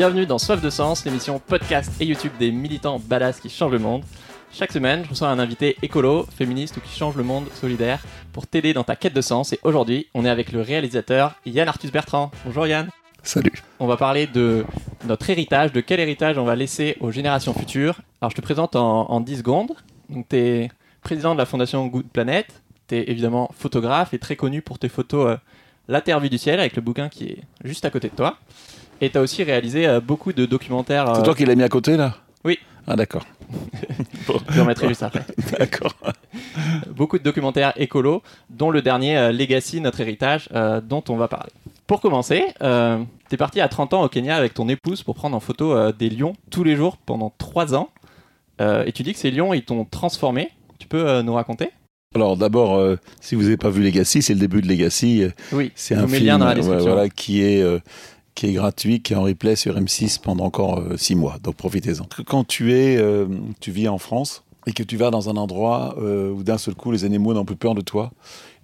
Bienvenue dans Soif de Sens, l'émission podcast et YouTube des militants badass qui changent le monde. Chaque semaine, je reçois un invité écolo, féministe ou qui change le monde solidaire pour t'aider dans ta quête de sens. Et aujourd'hui, on est avec le réalisateur Yann Arthus Bertrand. Bonjour Yann. Salut. On va parler de notre héritage, de quel héritage on va laisser aux générations futures. Alors je te présente en, en 10 secondes. Donc tu es président de la fondation Good Planet. Tu es évidemment photographe et très connu pour tes photos euh, La Terre vue du ciel avec le bouquin qui est juste à côté de toi. Et tu as aussi réalisé euh, beaucoup de documentaires. C'est euh, toi qui l'as mis à côté là Oui. Ah d'accord. Je remettrai juste après. D'accord. beaucoup de documentaires écolos, dont le dernier euh, Legacy, notre héritage, euh, dont on va parler. Pour commencer, euh, tu es parti à 30 ans au Kenya avec ton épouse pour prendre en photo des lions tous les jours pendant 3 ans. Et tu dis que ces lions, ils t'ont transformé. Tu peux nous raconter? Alors d'abord, euh, si vous n'avez pas vu Legacy, c'est le début de Legacy. Oui, C'est un film dans la voilà, qui est euh, qui est gratuit, qui est en replay sur M6 pendant encore 6 mois. Donc profitez-en. Quand tu es, euh, tu vis en France et que tu vas dans un endroit euh, où d'un seul coup les animaux n'ont plus peur de toi.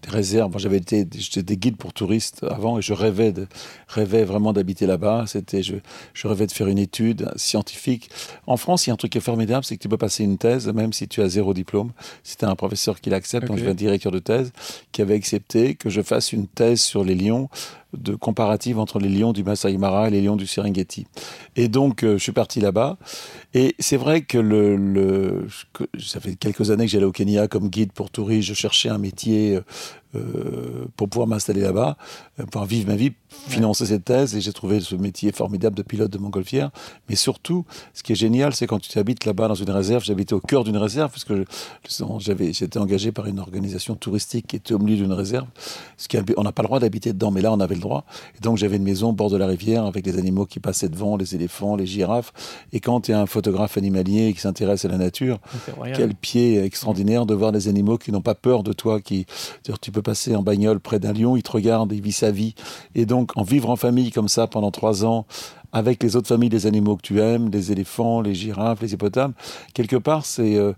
Des réserves. Moi, j'avais été, j'étais des guides pour touristes avant et je rêvais de, rêvais vraiment d'habiter là-bas. C'était, je, je rêvais de faire une étude scientifique. En France, il y a un truc qui est formidable, c'est que tu peux passer une thèse, même si tu as zéro diplôme. C'était un professeur qui l'accepte, donc Ok. je être directeur de thèse, qui avait accepté que je fasse une thèse sur les lions, de comparative entre les lions du Masai Mara et les lions du Serengeti. Et donc, euh, je suis parti là-bas. Et c'est vrai que le, ça fait quelques années que j'allais au Kenya comme guide pour touristes. Je cherchais un métier euh, pour pouvoir m'installer là-bas, euh, pouvoir vivre ma vie, financer cette thèse. Et j'ai trouvé ce métier formidable de pilote de montgolfière. Mais surtout, ce qui est génial, c'est quand tu habites là-bas dans une réserve. J'habitais au cœur d'une réserve parce que j'avais, j'étais engagé par une organisation touristique qui était au milieu d'une réserve. Ce qui, on n'a pas le droit d'habiter dedans, mais là, on avait le droit. Et donc, j'avais une maison au bord de la rivière avec les animaux qui passaient devant, les éléphants, les girafes. Et quand tu es un photographe animalier qui s'intéresse à la nature, quel pied extraordinaire de voir des animaux qui n'ont pas peur de toi, qui tu peux passer en bagnole près d'un lion, il te regarde, il vit sa vie. Et donc en vivre en famille comme ça pendant trois ans, avec les autres familles des animaux que tu aimes, les éléphants, les girafes, les hippopotames, quelque part c'est euh,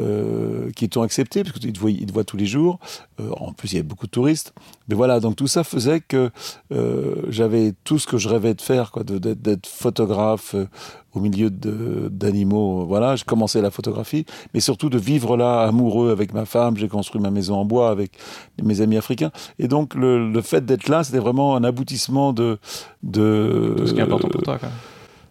euh, qui t'ont accepté parce qu'ils te voient, te voient tous les jours. Euh, en plus il y a beaucoup de touristes. Mais voilà, donc tout ça faisait que euh, j'avais tout ce que je rêvais de faire, quoi, d'être photographe euh, au milieu d'animaux. Voilà, je commençais la photographie, mais surtout de vivre là, amoureux avec ma femme. J'ai construit ma maison en bois avec mes amis africains. Et donc, le fait d'être là, c'était vraiment un aboutissement de. De ce qui est important pour toi. Quoi.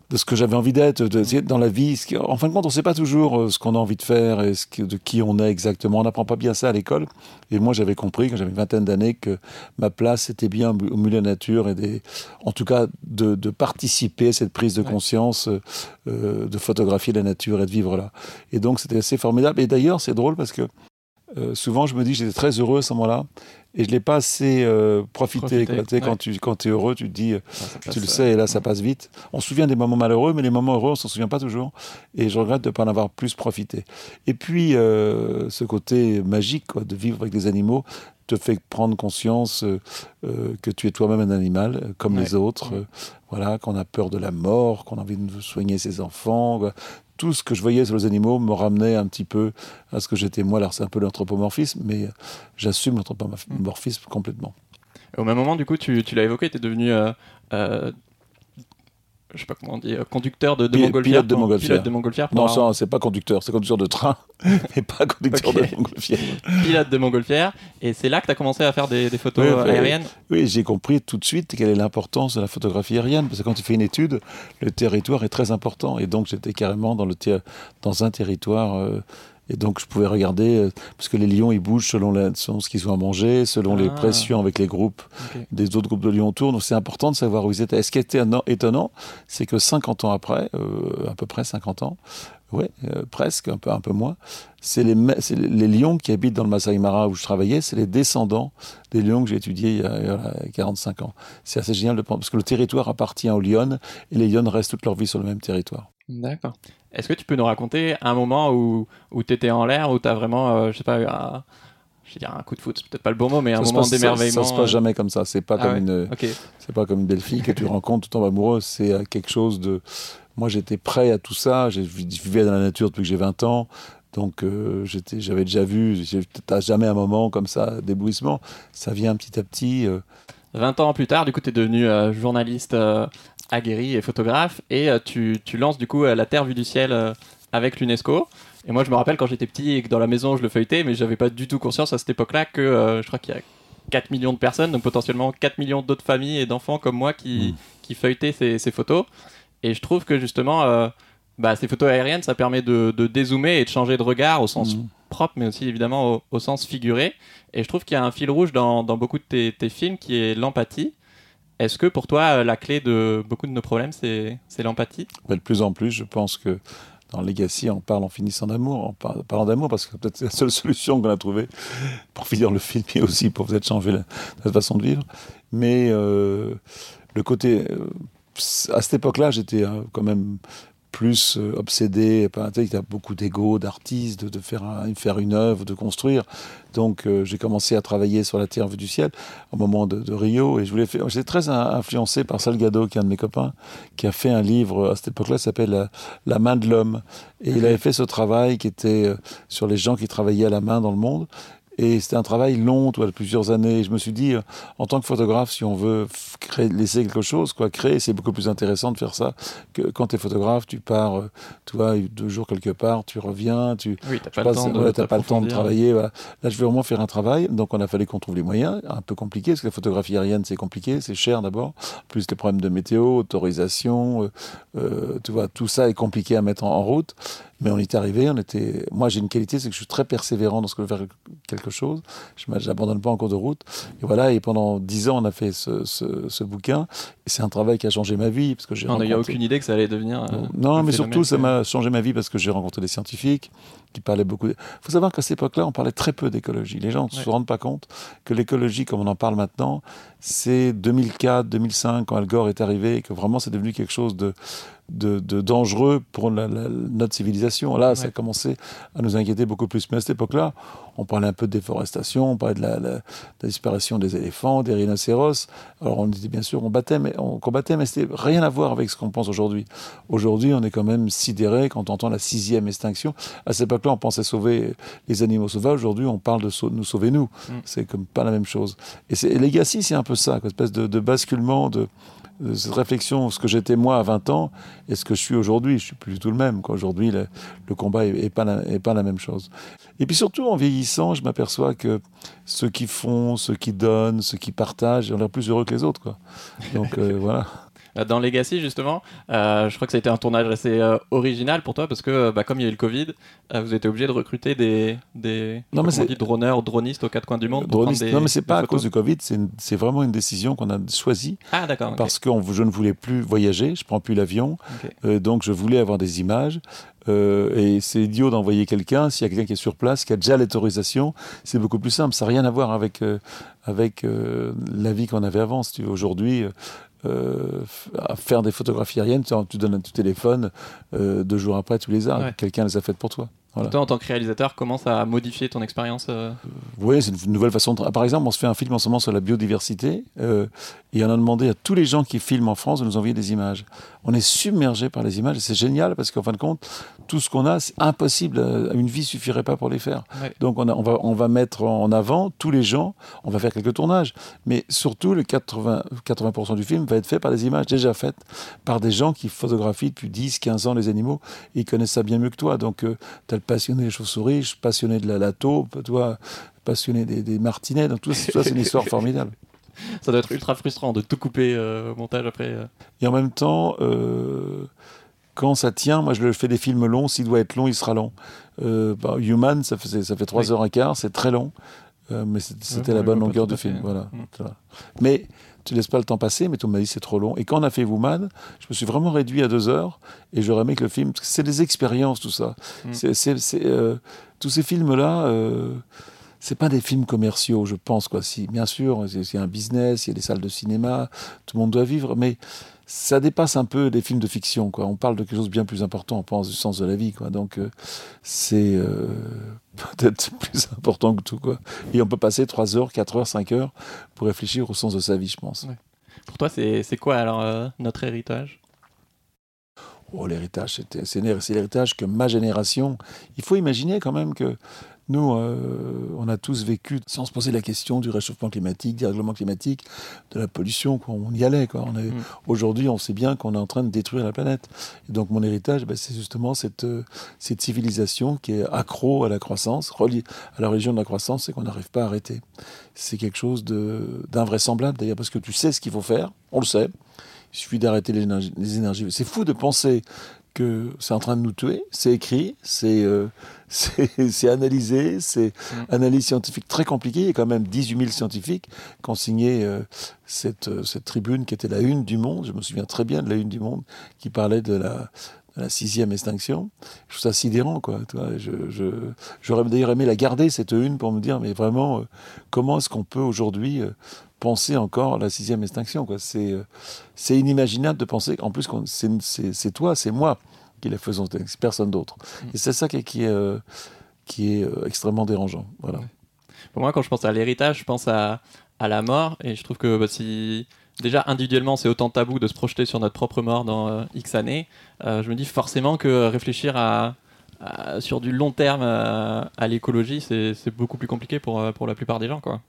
de ce que j'avais envie d'être, de- d'être dans la vie. Ce qui- en fin de compte, on ne sait pas toujours euh, ce qu'on a envie de faire et ce que- de qui on est exactement. On n'apprend pas bien ça à l'école. Et moi, j'avais compris, quand j'avais une vingtaine d'années, que ma place était bien au milieu de la nature et des, en tout cas de, de participer à cette prise de conscience, euh, euh, de photographier la nature et de vivre là. Et donc, c'était assez formidable. Et d'ailleurs, c'est drôle parce que euh, souvent, je me dis, j'étais très heureux à ce moment-là. Et je ne l'ai pas assez euh, profité. Ouais. Quand tu quand es heureux, tu te dis, euh, ça tu le sais, et là, ça passe vite. On se souvient des moments malheureux, mais les moments heureux, on s'en souvient pas toujours. Et je regrette de ne pas en avoir plus profité. Et puis, euh, ce côté magique quoi, de vivre avec des animaux te fait prendre conscience que tu es toi-même un animal, comme Ouais. les autres. Ouais. voilà, qu'on a peur de la mort, qu'on a envie de soigner ses enfants. quoi. Tout ce que je voyais sur les animaux me ramenait un petit peu à ce que j'étais moi. Alors, c'est un peu l'anthropomorphisme, mais j'assume l'anthropomorphisme complètement. Au même moment, du coup, tu, tu l'as évoqué, tu es devenu. Euh, euh, je sais pas comment on dit, euh, conducteur de, de montgolfière. pilote de pour- montgolfière. Pilote de montgolfière. pour Non, avoir- c'est pas conducteur, c'est conducteur de train, mais pas conducteur de montgolfière. pilote de montgolfière. Et c'est là que tu as commencé à faire des, des photos Oui, bah, aériennes. Oui, j'ai compris tout de suite quelle est l'importance de la photographie aérienne, parce que quand tu fais une étude, le territoire est très important. Et donc, j'étais carrément dans, le ter- dans un territoire. euh, et donc, je pouvais regarder, euh, parce que les lions, ils bougent selon, la- selon ce qu'ils ont à manger, selon les Ah. pressions avec les groupes, des autres groupes de lions autour. Donc, c'est important de savoir où ils étaient. Et ce qui était étonnant- c'est que 50 ans après, euh, à peu près 50 ans, ouais, euh, presque, un peu, un peu moins, c'est les lions qui habitent dans le Masai Mara où je travaillais, c'est les descendants des lions que j'ai étudiés il y, a, il y a 45 ans. C'est assez génial de penser, parce que le territoire appartient aux lions, et les lions restent toute leur vie sur le même territoire. D'accord. Est-ce que tu peux nous raconter un moment où, où tu étais en l'air, où tu as vraiment, euh, je sais pas, eu un, je vais dire un coup de foot, c'est peut-être pas le bon mot, mais un Ça moment passe- ça- d'émerveillement. Ça, se passe euh, jamais comme ça. C'est pas ah comme ouais, une, c'est pas comme une belle fille que tu rencontres, tu tombes amoureux. C'est euh, quelque chose de. Moi, j'étais prêt à tout ça. Je vivais dans la nature depuis que j'ai 20 ans. Donc, euh, j'étais- j'avais déjà vu. T'as jamais un moment comme ça d'éblouissement. Ça vient petit à petit. euh, 20 ans plus tard, du coup, tu es devenu euh, journaliste aguerri et photographe, et tu, tu, lances du coup la Terre vue du ciel avec l'UNESCO. Et moi, je me rappelle quand j'étais petit et que dans la maison, je le feuilletais, mais j'avais pas du tout conscience à cette époque-là que je crois qu'il y a 4 millions de personnes, donc potentiellement 4 millions d'autres familles et d'enfants comme moi qui, mm. qui feuilletaient ces, ces, photos. Et je trouve que justement, bah, ces photos aériennes, ça permet de, de, dézoomer et de changer de regard au sens mm. propre, mais aussi évidemment au, sens figuré. Et je trouve qu'il y a un fil rouge dans, dans beaucoup de tes, tes, films qui est l'empathie. Est-ce que pour toi, la clé de beaucoup de nos problèmes, c'est l'empathie? De plus en plus, je pense que dans Legacy, on parle en finissant d'amour, en parlant d'amour, parce que c'est peut-être la seule solution qu'on a trouvée pour finir le film et aussi pour peut-être changer la, façon de vivre. Mais euh, le côté. Euh, à cette époque-là, j'étais euh, quand même plus euh, obsédé, il y a beaucoup d'ego, d'artistes, de, faire, faire une œuvre, de construire. Donc euh, j'ai commencé à travailler sur la Terre vue du ciel au moment de, Rio et je voulais. J'étais très influencé par Salgado, qui est un de mes copains, qui a fait un livre à cette époque-là, s'appelle la, main de l'homme. Et il avait fait ce travail qui était euh, sur les gens qui travaillaient à la main dans le monde. Et c'était un travail long, de plusieurs années. je me suis dit, euh, en tant que photographe, si on veut créer, laisser quelque chose, quoi, créer, c'est beaucoup plus intéressant de faire ça que quand tu es photographe, tu pars, euh, tu vois, deux jours quelque part, tu reviens, tu oui, pas, le temps de, pas le temps de travailler. Là, je veux vraiment faire un travail. Donc, on a fallu qu'on trouve les moyens, un peu compliqué, parce que la photographie aérienne, c'est compliqué, c'est cher d'abord, plus les problèmes de météo, autorisation, euh, tu vois, tout ça est compliqué à mettre en route. Mais on y est arrivé, on était... Moi, j'ai une qualité, c'est que je suis très persévérant dans ce que je veux faire quelque chose. Je n'abandonne pas en cours de route. Et voilà, et pendant dix ans, on a fait ce, ce, bouquin. Et c'est un travail qui a changé ma vie. Parce que j'ai on n'a aucune idée que ça allait devenir... Euh, non, mais surtout, ça m'a changé ma vie parce que j'ai rencontré des scientifiques qui beaucoup... Il faut savoir qu'à cette époque-là, on parlait très peu d'écologie. Les gens ne se rendent pas compte que l'écologie, comme on en parle maintenant, c'est 2004, 2005, quand Al Gore est arrivé, et que vraiment c'est devenu quelque chose de de, dangereux pour notre civilisation. Là, ça a commencé à nous inquiéter beaucoup plus. Mais à cette époque-là, on parlait un peu de déforestation, on parlait de la, disparition des éléphants, des rhinocéros. Alors on disait bien sûr, on, battait, mais, on combattait, mais c'était rien à voir avec ce qu'on pense aujourd'hui. Aujourd'hui, on est quand même sidéré quand on entend la sixième extinction. À cette époque-là, on pensait sauver les animaux sauvages. Aujourd'hui, on parle de nous sauver nous. Mm. C'est comme pas la même chose. Et, Legacy, c'est un peu ça, une espèce de, de basculement de cette réflexion, ce que j'étais moi à 20 ans et ce que je suis aujourd'hui. Je suis plus du tout le même. Aujourd'hui, le, combat n'est pas, la, est pas la même chose. Et puis surtout, en vieillissant, je m'aperçois que ceux qui font, ceux qui donnent, ceux qui partagent, ont l'air plus heureux que les autres. Quoi. Donc euh, voilà. Euh, dans Legacy justement. Euh, je crois que ça a été un tournage assez euh, original pour toi parce que bah, comme il y a eu le Covid, vous étiez obligé de recruter des, des non, mais dit, droneurs, dronistes aux quatre coins du monde. Des, non mais c'est pas à cause du Covid, c'est vraiment une décision qu'on a choisie. Ah d'accord. Parce que je ne voulais plus voyager, je prends plus l'avion, donc je voulais avoir des images. et c'est idiot d'envoyer quelqu'un, s'il y a quelqu'un qui est sur place, qui a déjà l'autorisation, c'est beaucoup plus simple. Ça n'a rien à voir avec, avec la vie qu'on avait avant. Si Aujourd'hui, euh, à faire des photographies aériennes, tu, donnes un téléphone, euh, deux jours après, tu les as. Quelqu'un les a faites pour toi. Toi, en tant que réalisateur, comment ça a modifié ton expérience euh? Oui, c'est une nouvelle façon de... Par exemple, on se fait un film en ce moment sur la biodiversité euh, et on a demandé à tous les gens qui filment en France de nous envoyer des images. On est submergé par les images et c'est génial parce qu'en fin de compte, tout ce qu'on a, c'est impossible. Euh, une vie suffirait pas pour les faire. Donc on, on, va, on va mettre en avant tous les gens, on va faire quelques tournages, mais surtout le 80%, 80 du film va être fait par des images déjà faites par des gens qui photographient depuis 10, 15 ans les animaux et ils connaissent ça bien mieux que toi. Donc tu as passionné des chauves-souris, passionné de la, la taupe, toi, passionné des, des martinets. Donc tout ça, c'est une histoire formidable. Ça doit être ultra frustrant de tout couper euh, au montage après. Euh. Et en même temps, euh, quand ça tient, moi je fais des films longs, s'il doit être long, il sera long. Bah, Human, ça fait, ça fait 3 heures et quart, c'est très long, mais c'était la bonne longueur de film. Voilà. Mm. Mais tu laisses pas le temps passer, mais tout m'a dit c'est trop long. Et quand on a fait Woman, je me suis vraiment réduit à deux heures et j'aurais aimé que le film, c'est des expériences tout ça. Mm. Tous ces films-là, c'est pas des films commerciaux, je pense quoi. Si bien sûr, il y a un business, il y a des salles de cinéma, tout le monde doit vivre, mais ça dépasse un peu des films de fiction. Quoi. On parle de quelque chose de bien plus important, on pense du sens de la vie. Quoi. Donc euh, c'est euh, peut-être plus important que tout. Quoi. Et on peut passer 3 heures, 4 heures, 5 heures pour réfléchir au sens de sa vie, je pense. Pour toi, c'est quoi alors euh, notre héritage? Oh, l'héritage, c'est l'héritage que ma génération. Il faut imaginer quand même que Nous, euh, on a tous vécu sans se poser la question du réchauffement climatique, du règlement climatique, de la pollution. Quoi. On y allait. Quoi. On mm. Aujourd'hui, on sait bien qu'on est en train de détruire la planète. Et donc, mon héritage, ben, c'est justement cette, euh, cette civilisation qui est accro à la croissance, reliée à la religion de la croissance, et qu'on n'arrive pas à arrêter. C'est quelque chose d'invraisemblable, d'ailleurs, parce que tu sais ce qu'il faut faire, on le sait. Il suffit d'arrêter les énergies. C'est fou de penser que c'est en train de nous tuer. C'est écrit, c'est euh, analysé, c'est mm. analyse scientifique très compliquée. Il y a quand même 18 000 scientifiques qui ont signé euh, cette, euh, cette tribune qui était la une du monde. Je me souviens très bien de la une du monde qui parlait de la, la sixième extinction. Je trouve ça sidérant, quoi. J'aurais d'ailleurs aimé la garder, cette une, pour me dire, mais vraiment, comment est-ce qu'on peut aujourd'hui penser encore la sixième extinction. C'est, euh, c'est inimaginable de penser qu'en plus c'est, toi, c'est moi qui la faisons, personne d'autre. Mm. Et c'est ça qui, qui est, euh, qui est euh, extrêmement dérangeant. Voilà. Pour moi, quand je pense à l'héritage, je pense à, à la mort, et je trouve que bah, si déjà individuellement c'est autant tabou de se projeter sur notre propre mort dans X années, je me dis forcément que réfléchir à, sur du long terme à l'écologie, c'est, beaucoup plus compliqué pour, pour la plupart des gens. Quoi.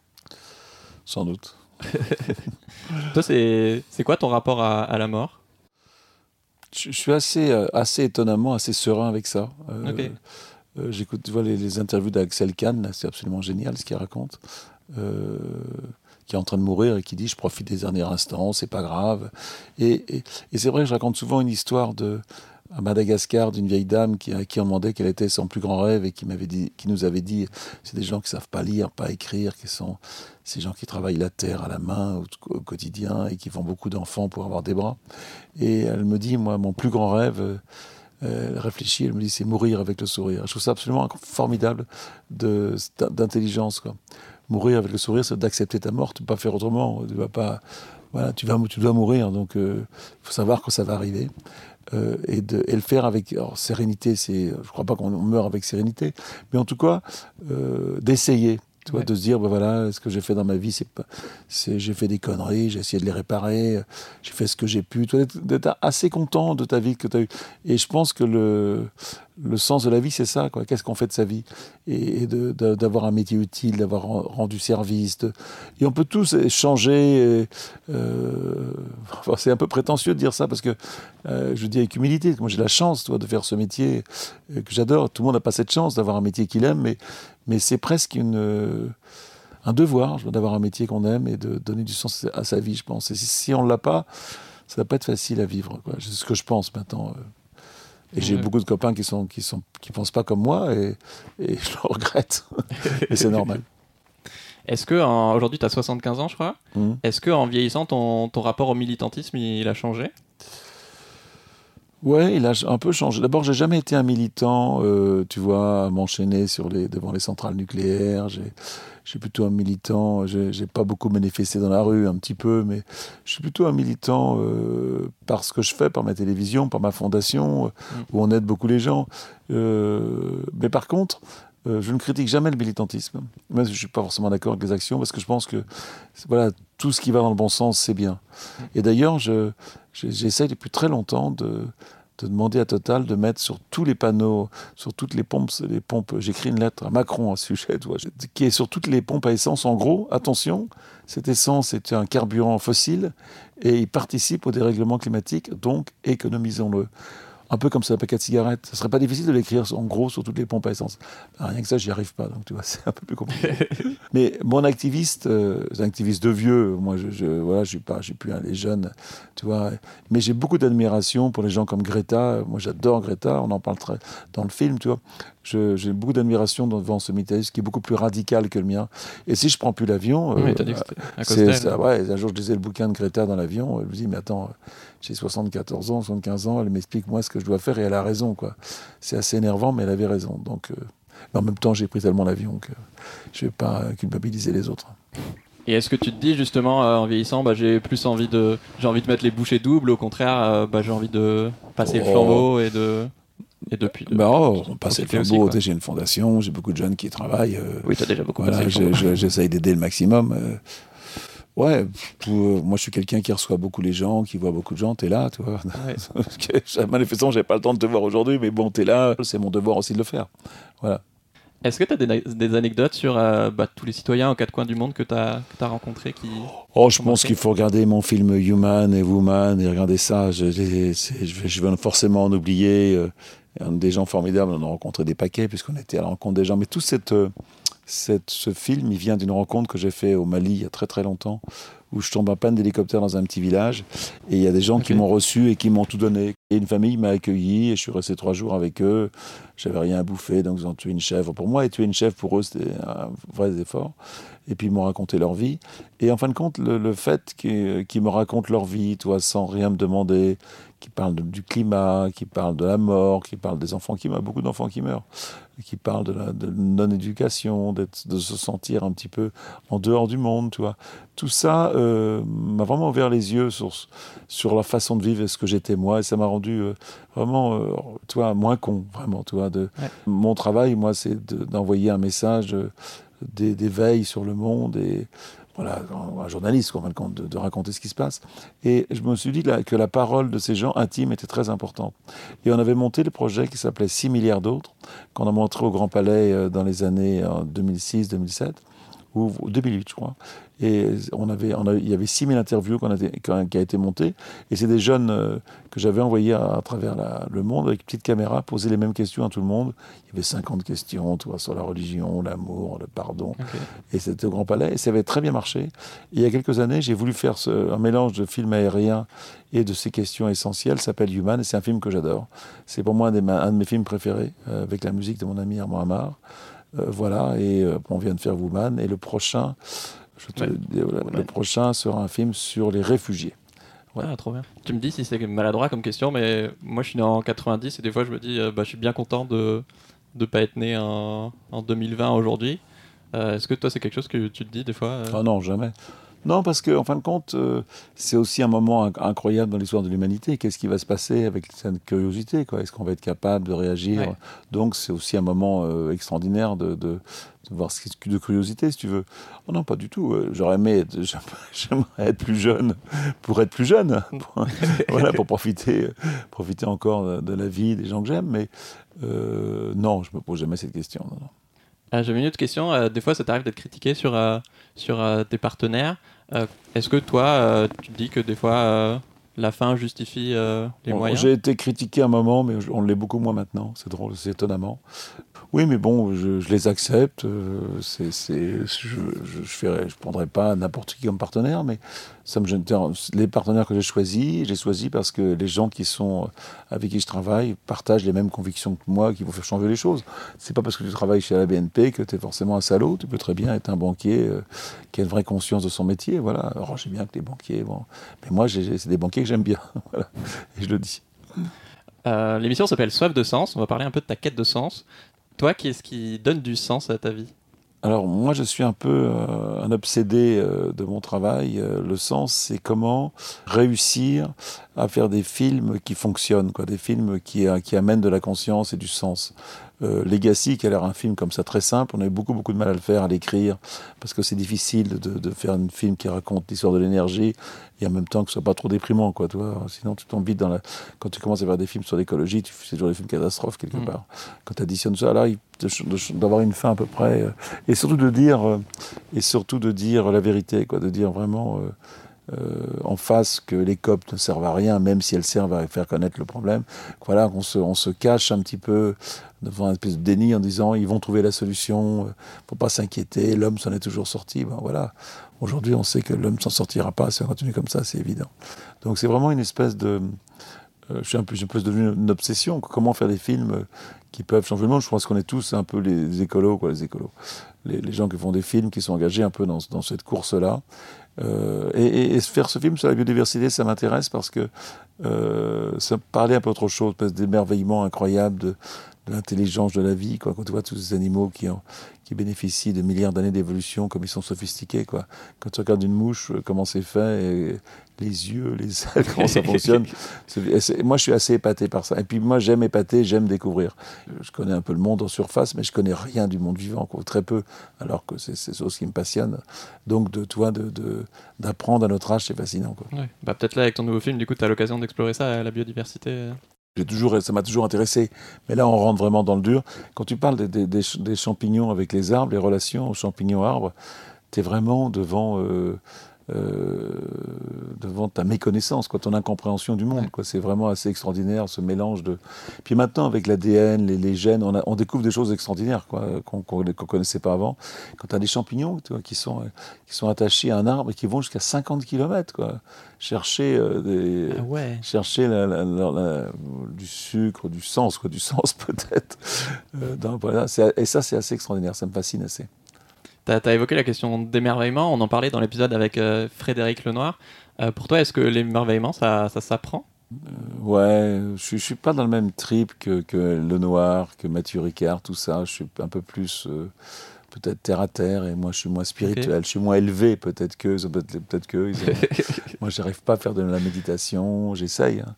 Sans doute. Toi, c'est quoi ton rapport à, la mort? Je, suis assez, euh, assez étonnamment assez serein avec ça. Euh, euh, j'écoute, tu vois, les, interviews d'Axel Kahn, c'est absolument génial ce qu'il raconte. Qui est en train de mourir et qui dit je profite des derniers instants, c'est pas grave. Et, et c'est vrai que je raconte souvent une histoire de, à Madagascar d'une vieille dame qui, qui demandait quel était son plus grand rêve et qui, m'avait dit, qui nous avait dit c'est des gens qui savent pas lire, pas écrire, qui sont ces gens qui travaillent la terre à la main au, quotidien et qui font beaucoup d'enfants pour avoir des bras. Et elle me dit moi, mon plus grand rêve, euh, elle réfléchit, elle me dit c'est mourir avec le sourire. Je trouve ça absolument formidable d'intelligence. Mourir avec le sourire, c'est d'accepter ta mort, tu ne peux pas faire autrement. Tu vas pas, voilà, tu, vas, tu dois mourir, donc il euh, faut savoir que ça va arriver. Euh, et, de, le faire avec sérénité. C'est, je crois pas qu'on meurt avec sérénité, mais en tout cas euh, d'essayer. De se dire, ben voilà, ce que j'ai fait dans ma vie, c'est pas, c'est, j'ai fait des conneries, j'ai essayé de les réparer, j'ai fait ce que j'ai pu. D'être assez content de ta vie que tu as eue. Et je pense que le, le sens de la vie, c'est ça. Qu'est-ce qu'on fait de sa vie? Et, d'avoir un métier utile, d'avoir rendu service. Et on peut tous échanger. Euh, c'est un peu prétentieux de dire ça parce que euh, je dis avec humilité. Moi, j'ai la chance toi, de faire ce métier euh, que j'adore. Tout le monde n'a pas cette chance d'avoir un métier qu'il aime, mais, mais c'est presque une, un devoir d'avoir un métier qu'on aime et de donner du sens à sa vie, je pense. Et si, on ne l'a pas, ça va pas être facile à vivre. C'est ce que je pense maintenant. Et j'ai beaucoup de copains qui sont qui sont qui pensent pas comme moi et, et je le regrette. et c'est normal. Est-ce que aujourd'hui tu as 75 ans, je crois. Mmh. Est-ce que en vieillissant ton, ton, rapport au militantisme il a changé? Ouais, il a un peu changé. D'abord, j'ai jamais été un militant, euh, tu vois, à m'enchaîner sur les devant les centrales nucléaires. J'ai je suis plutôt un militant. J'ai pas beaucoup manifesté dans la rue, un petit peu, mais je suis plutôt un militant euh, par ce que je fais, par ma télévision, par ma fondation, mm. où on aide beaucoup les gens. Euh, mais par contre, je ne critique jamais le militantisme. Moi, je suis pas forcément d'accord avec les actions parce que je pense que voilà, tout ce qui va dans le bon sens, c'est bien. Et d'ailleurs, j'essaye depuis très longtemps de de demander à Total de mettre sur tous les panneaux, sur toutes les pompes, les pompes, j'écris une lettre à Macron à ce sujet, qui est sur toutes les pompes à essence. En gros, attention, cette essence est un carburant fossile et il participe au dérèglement climatique, donc économisons-le un peu comme sur un paquet de cigarettes. Ce serait pas difficile de l'écrire en gros sur toutes les pompes à essence. Rien que ça, j'y arrive pas. Donc tu vois, c'est un peu plus compliqué. Mais mon activiste, euh, un activiste de vieux. Moi, je, je voilà, je suis pas, j'ai plus les jeunes, tu vois. Mais j'ai beaucoup d'admiration pour les gens comme Greta. Moi, j'adore Greta. On en parle très dans le film, tu vois j'ai beaucoup d'admiration devant ce militantisme qui est beaucoup plus radical que le mien. Et si je prends plus l'avion, oui, euh, ouais, un jour je lisais le bouquin de Greta dans l'avion, elle me dit mais attends, j'ai 74 ans, 75 ans, elle m'explique moi ce que je dois faire et elle a raison quoi. C'est assez énervant, mais elle avait raison. Donc, euh, mais en même temps, j'ai pris tellement l'avion que je vais pas culpabiliser les autres. Et est-ce que tu te dis justement euh, en vieillissant, bah, j'ai plus envie de, j'ai envie de mettre les bouchées doubles, au contraire, bah, j'ai envie de passer le oh. flambeau et de et depuis. Bah, oh, on passe le flambeau. J'ai une fondation, j'ai beaucoup de jeunes qui travaillent. Euh, oui, tu as déjà beaucoup voilà, J'essaye d'aider le maximum. Euh, ouais, pour, moi je suis quelqu'un qui reçoit beaucoup les gens, qui voit beaucoup de gens, t'es là, tu vois. Ouais. Manifestement, j'ai pas le temps de te voir aujourd'hui, mais bon, t'es là, c'est mon devoir aussi de le faire. Voilà. Est-ce que tu as des, des, anecdotes sur euh, bah, tous les citoyens aux quatre coins du monde que tu as, as rencontrés qui... Oh, je pense qu'il faut regarder mon film Human et Woman et regarder ça. Je, je, vais, forcément en oublier. Euh, des gens formidables, on a rencontré des paquets puisqu'on était à la rencontre des gens. Mais tout cette, euh, cette, ce film, il vient d'une rencontre que j'ai fait au Mali il y a très très longtemps où je tombe en panne d'hélicoptère dans un petit village et il y a des gens qui m'ont reçu et qui m'ont tout donné. Et une famille m'a accueilli et je suis resté trois jours avec eux. J'avais rien à bouffer, donc ils ont tué une chèvre. Pour moi, et tuer une chèvre, pour eux, c'était un vrai effort. Et puis ils m'ont raconté leur vie. Et en fin de compte, le, fait qu'ils me racontent leur vie, toi, sans rien me demander, qui parlent du climat, qui parlent de la mort, qui parlent des enfants qui meurent, beaucoup d'enfants qui meurent, qui parlent de la non-éducation, de se sentir un petit peu en dehors du monde, tu vois. Tout ça euh, m'a vraiment ouvert les yeux sur, sur la façon de vivre et ce que j'étais moi, et ça m'a rendu euh, vraiment, euh, tu vois, moins con, vraiment, tu vois. De, Mon travail, moi, c'est d'envoyer un message d'éveil sur le monde et voilà, un journaliste, en fin de compte, de, raconter ce qui se passe. Et je me suis dit que la, parole de ces gens intimes était très importante. Et on avait monté le projet qui s'appelait 6 milliards d'autres, qu'on a montré au Grand Palais euh, dans les années 2006-2007, ou 2008, je crois. Et on avait, on il y avait 6000 interviews qu'on a, qui a été montées. Et c'est des jeunes euh, que j'avais envoyés à, travers le monde avec une petite caméra, poser les mêmes questions à tout le monde. Il y avait 50 questions tu vois, sur la religion, l'amour, le pardon. Et c'était au Grand Palais. Et ça avait très bien marché. Et il y a quelques années, j'ai voulu faire ce, un mélange de film aérien et de ces questions essentielles. Ça s'appelle Human. Et c'est un film que j'adore. C'est pour moi un, un, de mes films préférés, euh, avec la musique de mon ami Armand Amar. Euh, voilà. Et on vient de faire Woman. Et le prochain. Le prochain sera un film sur les réfugiés. Ah, trop bien. Tu me dis si c'est maladroit comme question, mais moi je suis né en 90 et des fois je me dis, euh, bah, je suis bien content de ne pas être né en, en 2020 aujourd'hui. Euh, est-ce que toi c'est quelque chose que tu te dis des fois euh? Ah non, jamais. Non, parce qu'en en fin de compte, c'est aussi un moment incroyable dans l'histoire de l'humanité. Qu'est-ce qui va se passer avec cette curiosité Est-ce qu'on va être capable de réagir? Donc c'est aussi un moment extraordinaire de, de, de voir ce qui de curiosité, si tu veux. Oh non, pas du tout. Euh, j'aurais aimé, j'aimerais être plus jeune pour être plus jeune, pour, voilà, pour profiter, profiter encore de, la vie des gens que j'aime. Mais euh, non, je me pose jamais cette question. Ah, J'avais une autre question. Euh, des fois, ça t'arrive d'être critiqué sur, sur tes partenaires. Est-ce que toi, tu te dis que des fois, la fin justifie les moyens J'ai été critiqué un moment, mais on l'est beaucoup moins maintenant. C'est drôle, c'est étonnamment. Oui, mais bon, je, les accepte. Euh, c'est, je je, je, prendrai pas n'importe qui comme partenaire, mais ça me gêne. Les partenaires que j'ai choisis, j'ai choisi parce que les gens qui sont avec qui je travaille partagent les mêmes convictions que moi, qui vont faire changer les choses. C'est pas parce que tu travailles chez la BNP que tu es forcément un salaud. Tu peux très bien être un banquier euh, qui a une vraie conscience de son métier. Voilà. Alors, j'ai bien que les banquiers, bon. mais moi, c'est des banquiers que j'aime bien. voilà. Et je le dis. Euh, l'émission s'appelle Soif de sens. On va parler un peu de ta quête de sens. Toi, qu'est-ce qui donne du sens à ta vie? Alors moi je suis un peu euh, un obsédé euh, de mon travail. Euh, le sens c'est comment réussir à faire des films qui fonctionnent, quoi, des films qui, qui amènent de la conscience et du sens. Legacy, qui a l'air un film comme ça très simple, on a eu beaucoup beaucoup de mal à le faire, à l'écrire, parce que c'est difficile de, de, faire un film qui raconte l'histoire de l'énergie et en même temps que ce soit pas trop déprimant, quoi, toi. Sinon, tu tombes vite dans la. Quand tu commences à faire des films sur l'écologie, c'est toujours des films catastrophes quelque mm. part. Quand tu additionnes ça, là, d'avoir une fin à peu près, euh, et surtout de dire, euh, et surtout de dire la vérité, quoi, de dire vraiment. Euh, en face que les COP ne servent à rien, même si elles servent à faire connaître le problème. Voilà, on se, on se cache un petit peu devant un espèce de déni en disant ils vont trouver la solution, faut pas s'inquiéter, l'homme s'en est toujours sorti. Ben voilà, Aujourd'hui, on sait que l'homme s'en sortira pas si on continue comme ça, c'est évident. Donc c'est vraiment une espèce de... Euh, je suis un peu, devenu une obsession. Comment faire des films qui peuvent changer le monde? Je pense qu'on est tous un peu les écolos, les écolos. Les, gens qui font des films, qui sont engagés un peu dans, cette course-là. Euh, et, faire ce film sur la biodiversité, ça m'intéresse parce que euh, ça parlait un peu autre chose, parce d'émerveillement incroyable de, l'intelligence de la vie. Quand tu vois tous ces animaux qui, ont, qui bénéficient de milliards d'années d'évolution, comme ils sont sophistiqués, quoi. Quand tu regardes une mouche, euh, comment c'est fait, et les yeux, les ailes, comment ça fonctionne. moi, je suis assez épaté par ça. Et puis, moi, j'aime épater, j'aime découvrir. Je connais un peu le monde en surface, mais je connais rien du monde vivant, quoi. Très peu, alors que c'est ces choses qui me passionnent. Donc, de toi, de, d'apprendre à notre âge, c'est fascinant. Bah, peut-être là, avec ton nouveau film, du coup, tu as l'occasion d'explorer ça, la biodiversité. Toujours, ça m'a toujours intéressé. Mais là, on rentre vraiment dans le dur. Quand tu parles des, champignons avec les arbres, les relations champignons-arbres, tu es vraiment devant euh, euh, devant ta méconnaissance, quoi, ton incompréhension du monde. Quoi. C'est vraiment assez extraordinaire ce mélange de. Puis maintenant, avec l'ADN, les, les, gènes, on, a, on, découvre des choses extraordinaires quoi, qu'on ne connaissait pas avant. Quand tu as des champignons tu vois, qui, sont, qui sont attachés à un arbre et qui vont jusqu'à 50 km, quoi, chercher, euh, des, ah ouais. chercher la, la, la, du sucre, du sens, quoi, du sens peut-être. Euh, voilà, et ça, c'est assez extraordinaire, ça me fascine assez. Tu as, évoqué la question d'émerveillement, on en parlait dans l'épisode avec euh, Frédéric Lenoir. Euh, pour toi, est-ce que l'émerveillement, ça, ça s'apprend? Euh, Ouais, je ne suis pas dans le même trip que, que Lenoir, que Mathieu Ricard, tout ça. Je suis un peu plus euh, peut-être terre à terre et moi je suis moins spirituel, okay. je suis moins élevé peut-être que peut-être que moi j'arrive pas à faire de la méditation, j'essaye hein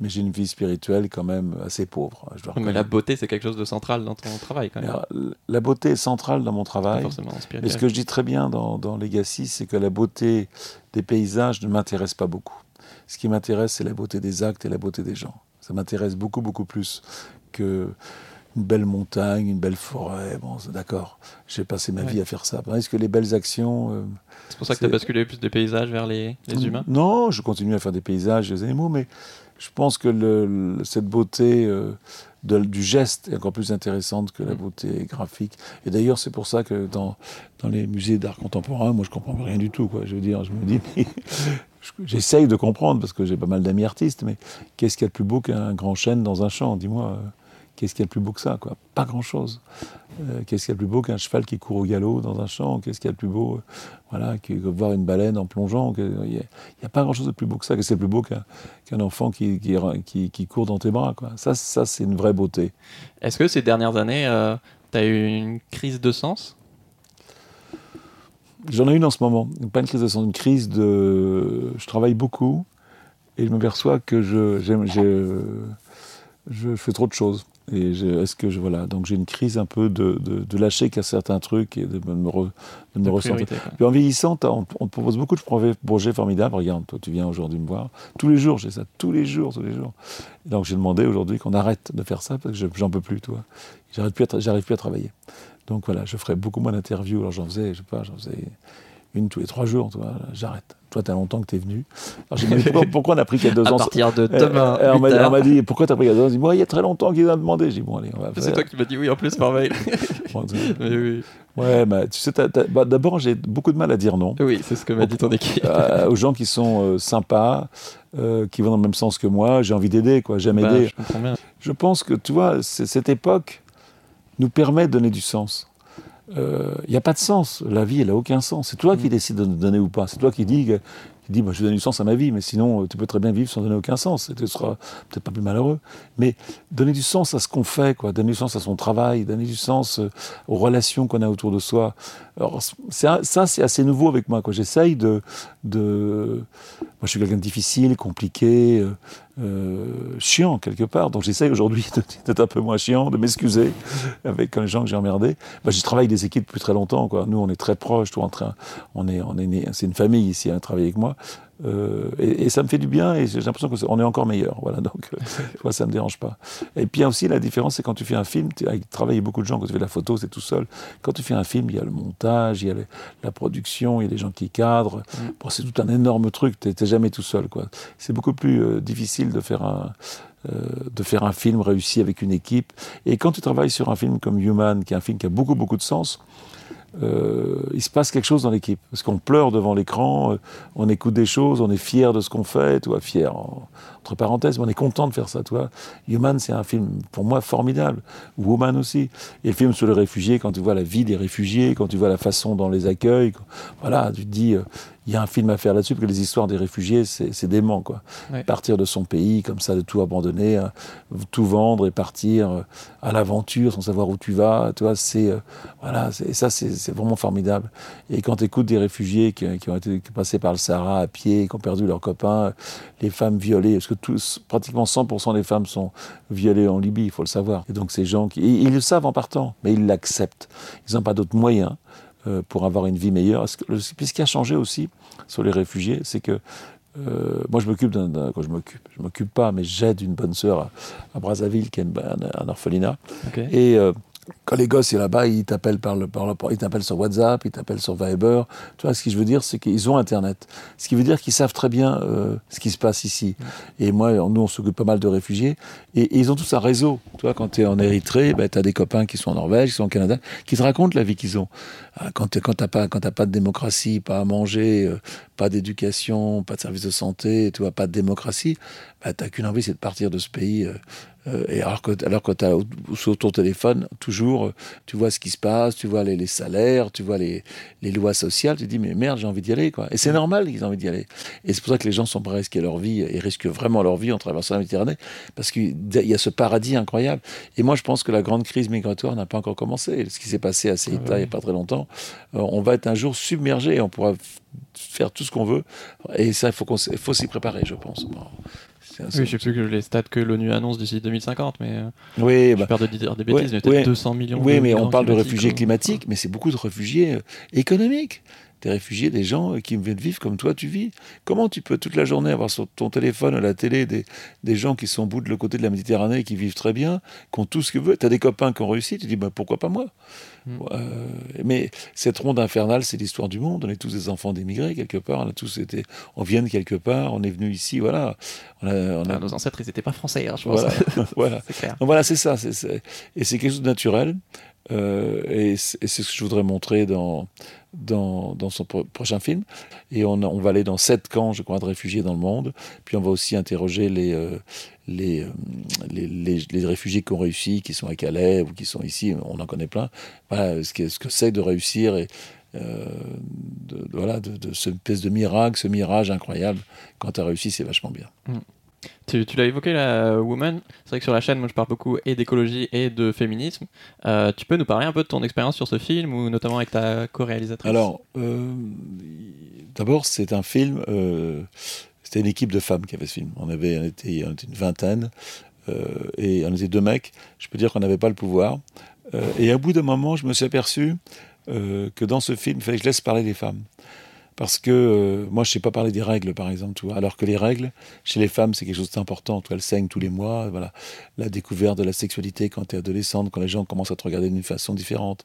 mais j'ai une vie spirituelle quand même assez pauvre. Je dois mais la beauté, c'est quelque chose de central dans ton travail quand même. Alors, la beauté est centrale dans mon travail. mais ce que je dis très bien dans, dans Legacy, c'est que la beauté des paysages ne m'intéresse pas beaucoup. Ce qui m'intéresse, c'est la beauté des actes et la beauté des gens. Ça m'intéresse beaucoup, beaucoup plus que une belle montagne, une belle forêt. Bon, d'accord, j'ai passé ma ouais. vie à faire ça. Est-ce que les belles actions. Euh, c'est pour ça que tu as basculé plus des paysages vers les, les humains? Non, je continue à faire des paysages, des animaux, mais je pense que le, cette beauté euh, de, du geste est encore plus intéressante que la beauté graphique. Et d'ailleurs, c'est pour ça que dans, dans les musées d'art contemporain, moi, je comprends rien du tout. Quoi. Je veux dire, je me dis, j'essaye de comprendre parce que j'ai pas mal d'amis artistes, mais qu'est-ce qu'il y a de plus beau qu'un grand chêne dans un champ Dis-moi. Qu'est-ce qu'il y a de plus beau que ça quoi Pas grand-chose. Euh, Qu'est-ce qu'il y a de plus beau qu'un cheval qui court au galop dans un champ? Qu'est-ce qu'il y a de plus beau euh, voilà, que voir une baleine en plongeant? Il n'y a, a, pas grand-chose de plus beau que ça. Qu'est-ce qu'il y a de plus beau qu'un qu enfant qui, qui, qui, qui, court dans tes bras quoi. Ça, ça c'est une vraie beauté. Est-ce que ces dernières années, euh, tu as eu une crise de sens? J'en ai une en ce moment. Pas une crise de sens, une crise de... Je travaille beaucoup et je m'aperçois que je, je fais trop de choses. Et est-ce que je voilà donc j'ai une crise un peu de, de, de lâcher qu'à certains trucs et de me, re, de me ressentir. Puis en vieillissant, on, on, te propose beaucoup de projets formidables. Regarde, toi, tu viens aujourd'hui me voir. Tous les jours, j'ai ça. Tous les jours, tous les jours. Et donc j'ai demandé aujourd'hui qu'on arrête de faire ça parce que j'en peux plus, toi. J'arrive plus, à plus à travailler. Donc voilà, je ferai beaucoup moins d'interviews. Alors j'en faisais, je sais pas, j'en faisais une tous les trois jours. J'arrête. Toi, tu as longtemps que tu es venu. Alors, dit, pourquoi, pourquoi, on a pris qu'il y a deux ans À partir de demain. Euh, on m'a dit, pourquoi tu as pris a deux ans dit, moi, il y a très longtemps qu'il a demandé. J'ai dit, bon, allez, on va C'est toi qui m'as dit oui en plus par mail. bon, oui. Ouais, bah, tu sais, bah, d'abord, j'ai beaucoup de mal à dire non. Oui, c'est ce que m'a dit ton équipe. Euh, aux gens qui sont euh, sympas, euh, qui vont dans le même sens que moi, j'ai envie d'aider, quoi. J'aime bah, aider. Je comprends bien. Je pense que, tu vois, cette époque nous permet de donner du sens il euh, n'y a pas de sens. La vie, elle n'a aucun sens. C'est toi qui décides de donner ou pas. C'est toi qui dis, qui dis moi, je donne du sens à ma vie, mais sinon, tu peux très bien vivre sans donner aucun sens. Et tu seras peut-être pas plus malheureux. Mais donner du sens à ce qu'on fait, quoi. donner du sens à son travail, donner du sens euh, aux relations qu'on a autour de soi. Alors, ça, c'est assez nouveau avec moi. J'essaye de, de. Moi, je suis quelqu'un de difficile, compliqué. Euh, chiant quelque part. Donc j'essaye aujourd'hui d'être un peu moins chiant, de m'excuser avec les gens que j'ai emmerdés. Bah, je travaille avec des équipes depuis très longtemps. Quoi. Nous, on est très proches. Tout en train, on est, on est, c'est une famille ici à travailler avec moi. Euh, et, et, ça me fait du bien et j'ai l'impression qu'on est, est encore meilleur. Voilà, donc euh, ça me dérange pas. Et puis aussi la différence, c'est quand tu fais un film, tu travailles beaucoup de gens. Quand tu fais la photo, c'est tout seul. Quand tu fais un film, il y a le montage, il y a le, la production, il y a des gens qui cadrent. Mm. Bon, c'est tout un énorme truc. Tu n'es jamais tout seul. Quoi. C'est beaucoup plus euh, difficile de faire un euh, de faire un film réussi avec une équipe. Et quand tu travailles sur un film comme Human, qui est un film qui a beaucoup beaucoup de sens, euh, il se passe quelque chose dans l'équipe. Parce qu'on pleure devant l'écran, euh, on écoute des choses, on est fier de ce qu'on fait, tu vois, fier, entre parenthèses, mais on est content de faire ça, tu vois. Human, c'est un film, pour moi, formidable. Woman aussi. Et le film sur les réfugiés, quand tu vois la vie des réfugiés, quand tu vois la façon dont on les accueille, voilà, tu te dis, euh, il y a un film à faire là-dessus, parce que les histoires des réfugiés, c'est dément, quoi. Ouais. Partir de son pays, comme ça, de tout abandonner, hein, tout vendre et partir euh, à l'aventure sans savoir où tu vas, tu vois, c'est, euh, voilà, et ça, c'est vraiment formidable. Et quand tu écoutes des réfugiés qui, qui, ont été passés par le Sahara à pied, qui ont perdu leurs copains, les femmes violées, parce que tous, pratiquement 100% des femmes sont violées en Libye, il faut le savoir. Et donc ces gens, qui, ils le savent en partant, mais ils l'acceptent. Ils n'ont pas d'autres moyens euh, pour avoir une vie meilleure. Puis ce qui a changé aussi sur les réfugiés, c'est que euh, moi, je m'occupe d'un. Quoi, je m'occupe Je m'occupe pas, mais j'aide une bonne sœur à, Brazzaville qui est un, orphelinat. Et euh, quand les gosses sont là-bas, ils t'appellent par le, par le, ils t'appellent sur WhatsApp, ils t'appellent sur Viber. Tu vois, ce que je veux dire, c'est qu'ils ont Internet. Ce qui veut dire qu'ils savent très bien euh, ce qui se passe ici. Et moi, nous, on s'occupe pas mal de réfugiés. Et, ils ont tous un réseau. Tu vois, quand tu es en Érythrée, ben, tu as des copains qui sont en Norvège, qui sont au Canada, qui te racontent la vie qu'ils ont. Ah, quand tu n'as pas, quand pas de démocratie, pas à manger, euh, pas d'éducation, pas de service de santé, tu vois, pas de démocratie, ben, tu n'as qu'une envie, c'est de partir de ce pays. Euh, euh, et alors que, alors que as sur ton téléphone, toujours, euh, tu vois ce qui se passe, tu vois les, salaires, tu vois les, les, lois sociales, tu te dis, mais merde, j'ai envie d'y aller. Quoi. Et c'est normal qu'ils aient envie d'y aller. Et c'est pour ça que les gens sont prêts à risquer leur vie et risquent vraiment leur vie en traversant la Méditerranée, parce qu'il y a ce paradis incroyable. Et moi, je pense que la grande crise migratoire n'a pas encore commencé. Ce qui s'est passé à Ceuta ah il n'y a pas très longtemps, euh, on va être un jour submergé on pourra faire tout ce qu'on veut. Et ça, il faut, faut s'y préparer, je pense. Oui, je sais plus que les stats que l'ONU annonce d'ici 2050, mais euh, oui, je bah, de dire des bêtises, mais peut-être 200 millions. Oui, mais on parle de réfugiés climatiques, mais c'est beaucoup de réfugiés euh, économiques des réfugiés, des gens qui viennent vivre comme toi tu vis. Comment tu peux toute la journée avoir sur ton téléphone, à la télé, des, des gens qui sont au bout de le côté de la Méditerranée, qui vivent très bien, qui ont tout ce qu'ils veulent? Tu as des copains qui ont réussi, tu dis bah, pourquoi pas moi? Mm. euh, Mais cette ronde infernale, c'est l'histoire du monde. On est tous des enfants d'émigrés quelque part. On a tous été, on vient de quelque part. On est venu ici, voilà. On a, ah, nos ancêtres, ils n'étaient pas français, hein, je pense. Voilà, c'est voilà, c'est ça. Et c'est quelque chose de naturel. Euh, et c'est ce que je voudrais montrer dans, dans, son prochain film. Et on, va aller dans sept camps, je crois, de réfugiés dans le monde. Puis on va aussi interroger les, euh, les, euh, les, les, réfugiés qui ont réussi, qui sont à Calais ou qui sont ici. On en connaît plein. Voilà, ce que c'est de réussir et. voilà, de, de, de miracle, ce mirage incroyable. Quand tu as réussi, c'est vachement bien. Mm. Tu, l'as évoqué, la Woman. C'est vrai que sur la chaîne, moi, je parle beaucoup et d'écologie et de féminisme. Euh, tu peux nous parler un peu de ton expérience sur ce film, ou notamment avec ta co-réalisatrice? Alors, euh, d'abord, c'est un film. Euh, c'était une équipe de femmes qui avait ce film. On avait, on était, une vingtaine et on était deux mecs. Je peux dire qu'on n'avait pas le pouvoir. et à bout d'un moment, je me suis aperçu que dans ce film, il fallait que je laisse parler les femmes. Parce que euh, moi, je ne sais pas parler des règles, par exemple, alors que les règles, chez les femmes, c'est quelque chose d'important. Elles saignent tous les mois. Voilà. La découverte de la sexualité quand tu es adolescente, quand les gens commencent à te regarder d'une façon différente,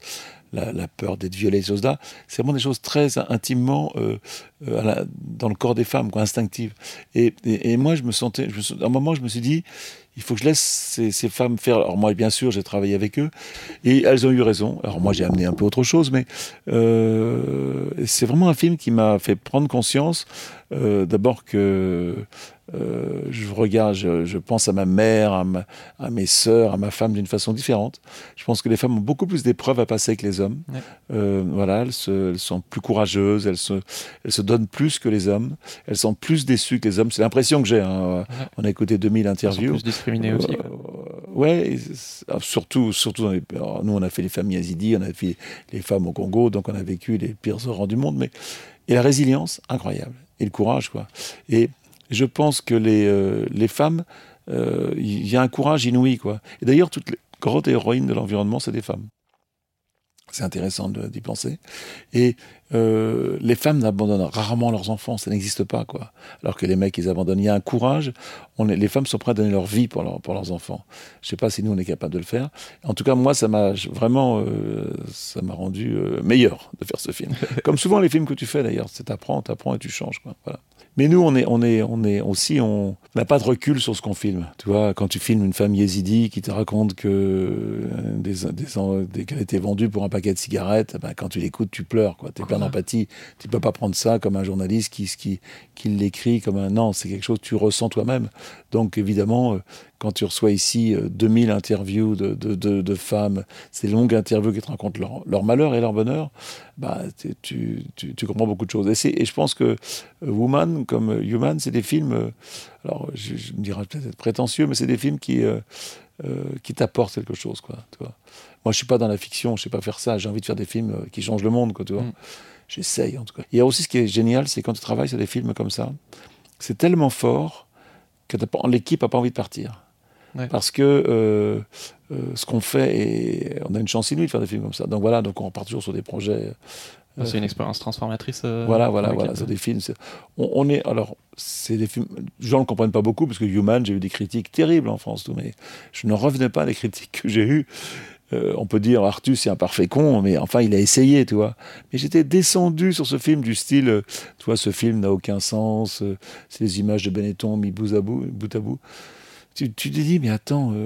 la, peur d'être violée, ces choses-là, c'est vraiment des choses très intimement euh, euh, dans le corps des femmes, instinctives. Et, moi, je me sentais, à un moment, je me suis dit, il faut que je laisse ces, femmes faire. Alors moi, bien sûr, j'ai travaillé avec eux et elles ont eu raison. Alors moi, j'ai amené un peu autre chose, mais euh, c'est vraiment un film qui m'a fait prendre conscience euh, d'abord que euh, je regarde, je, pense à ma mère, à, mes sœurs, à ma femme d'une façon différente. Je pense que les femmes ont beaucoup plus d'épreuves à passer que les hommes. Euh, voilà, elles, sont plus courageuses, elles se, elles se donnent plus que les hommes, elles sont plus déçues que les hommes. C'est l'impression que j'ai. Hein. On a écouté 2000 interviews. Elles sont plus discriminées aussi. Ouais, ah, surtout, surtout dans les, nous on a fait les familles yazidis, on a fait les femmes au Congo, donc on a vécu les pires horreurs du monde. Mais et la résilience, incroyable, et le courage, quoi. Et je pense que les, euh, les femmes, euh, il y a un courage inouï. Quoi. Et d'ailleurs, toutes les grandes héroïnes de l'environnement, c'est des femmes. C'est intéressant d'y penser. Et euh, les femmes n'abandonnent rarement leurs enfants, ça n'existe pas, quoi. Alors que les mecs, ils abandonnent. Il y a un courage. On les femmes sont prêtes à donner leur vie pour, leur, pour leurs enfants. Je ne sais pas si nous, on est capable de le faire. En tout cas, moi, ça m'a vraiment, ça m'a rendu meilleur de faire ce film. Comme souvent les films que tu fais, d'ailleurs, c'est t'apprends, t'apprends et tu changes, quoi. Voilà. Mais nous, on est, on est, on est aussi, on n'a pas de recul sur ce qu'on filme. Tu vois, quand tu filmes une femme yézidi qui te raconte que euh, des, des, qu'elle a été vendue pour un paquet de cigarettes, ben, quand tu l'écoutes, tu pleures. Tu es plein d'empathie. Tu peux pas prendre ça comme un journaliste qui, qui, qui l'écrit comme un. Non, c'est quelque chose que tu ressens toi-même. Donc évidemment, euh, quand tu reçois ici 2000 euh, interviews de, de, de, femmes, ces longues interviews qui te racontent leur, leur malheur et leur bonheur, bah, tu, tu, tu, comprends beaucoup de choses. Et, et je pense que euh, Woman comme Human, c'est des films, alors je, me dirais peut-être prétentieux, mais c'est des films qui, qui t'apportent quelque chose. Quoi, tu vois. Moi, je suis pas dans la fiction, je sais pas faire ça, j'ai envie de faire des films qui changent le monde. Quoi, tu vois. Mm. J'essaye en tout cas. Il y a aussi ce qui est génial, c'est quand tu travailles sur des films comme ça, c'est tellement fort que l'équipe n'a pas envie de partir. Parce que euh, euh, ce qu'on fait, et on a une chance inouïe de faire des films comme ça. Donc voilà, donc on repart toujours sur des projets C'est une expérience transformatrice. euh, Voilà, voilà, voilà. C'est des films. On, on est alors, c'est des films. Les gens ne comprennent pas beaucoup parce que Human, j'ai eu des critiques terribles en France, tout, mais je ne revenais pas des critiques que j'ai eues. Euh, on peut dire Artus c'est un parfait con, mais enfin il a essayé, tu vois. Mais j'étais descendu sur ce film du style, euh, tu vois, ce film n'a aucun sens. euh, c'est des images de Benetton mis bout à bout, bout à bout. Tu, tu te dis, mais attends, euh,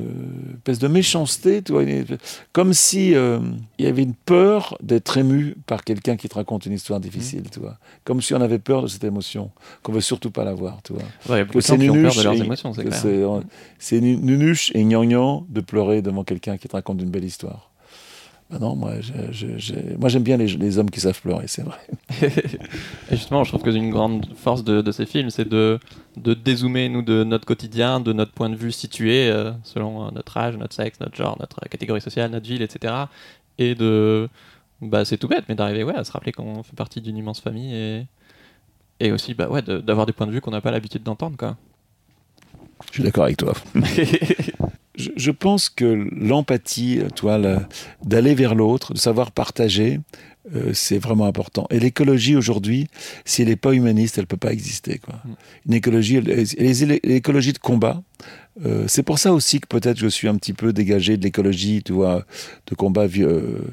espèce de méchanceté, tu vois, une- comme si euh, il y avait une peur d'être ému par quelqu'un qui te raconte une histoire difficile, tu vois. Comme si on avait peur de cette émotion, qu'on veut surtout pas l'avoir, tu vois. Ouais, c'est nunuche c'est nu- nunuche et gnangnan de pleurer devant quelqu'un qui te raconte une belle histoire. Bah non, moi, j'aime bien les, hommes qui savent pleurer, c'est vrai. Et justement, je trouve que une grande force de, ces films, c'est de, dézoomer, nous, de notre quotidien, de notre point de vue situé, euh, selon euh, notre âge, notre sexe, notre genre, notre catégorie sociale, notre ville, etc. Et de. Bah, c'est tout bête, mais d'arriver ouais, à se rappeler qu'on fait partie d'une immense famille et. Aussi, bah ouais, d'avoir des points de vue qu'on n'a pas l'habitude d'entendre, quoi. Je suis d'accord avec toi. Je, je pense que l'empathie, toi, d'aller vers l'autre, de savoir partager, euh, c'est vraiment important. Et l'écologie aujourd'hui, si elle n'est pas humaniste, elle peut pas exister. Quoi. Mm. Une écologie, l'écologie de combat, euh, c'est pour ça aussi que peut-être je suis un petit peu dégagé de l'écologie, tu vois, de combat. vi- euh,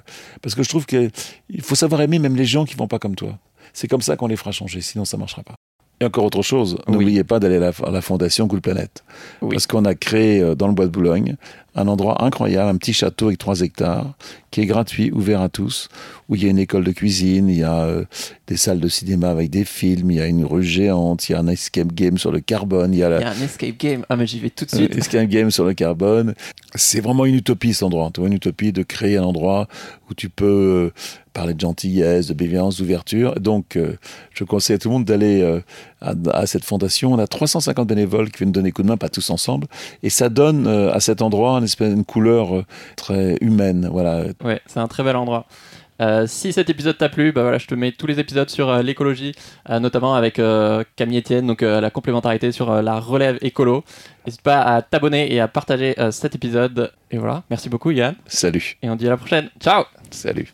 parce que je trouve qu'il faut savoir aimer même les gens qui vont pas comme toi. C'est comme ça qu'on les fera changer, sinon ça marchera pas. Et encore autre chose, Oui. n'oubliez pas d'aller à la, fondation Cool Planète. Oui. Parce qu'on a créé euh, dans le bois de Boulogne un endroit incroyable, un petit château avec 3 hectares, qui est gratuit, ouvert à tous, où il y a une école de cuisine, il y a euh, des salles de cinéma avec des films, il y a une rue géante, il y a un escape game sur le carbone, il y a la, Il y a un escape game. Ah, mais j'y vais tout de un suite. escape game sur le carbone. C'est vraiment une utopie cet endroit. Tu vois, une utopie de créer un endroit où tu peux parler de gentillesse, de bienveillance, d'ouverture. Donc, euh, je conseille à tout le monde d'aller euh, à, à cette fondation. On a 350 bénévoles qui viennent donner coup de main, pas tous ensemble. Et ça donne euh, à cet endroit une espèce une couleur très humaine. Voilà. Ouais, c'est un très bel endroit. Euh, si cet épisode t'a plu, bah voilà, je te mets tous les épisodes sur euh, l'écologie, euh, notamment avec Camille Etienne, donc la complémentarité sur la relève écolo. N'hésite pas à t'abonner et à partager cet épisode. Et voilà, merci beaucoup Yann, Salut. et on dit à la prochaine. Ciao Salut.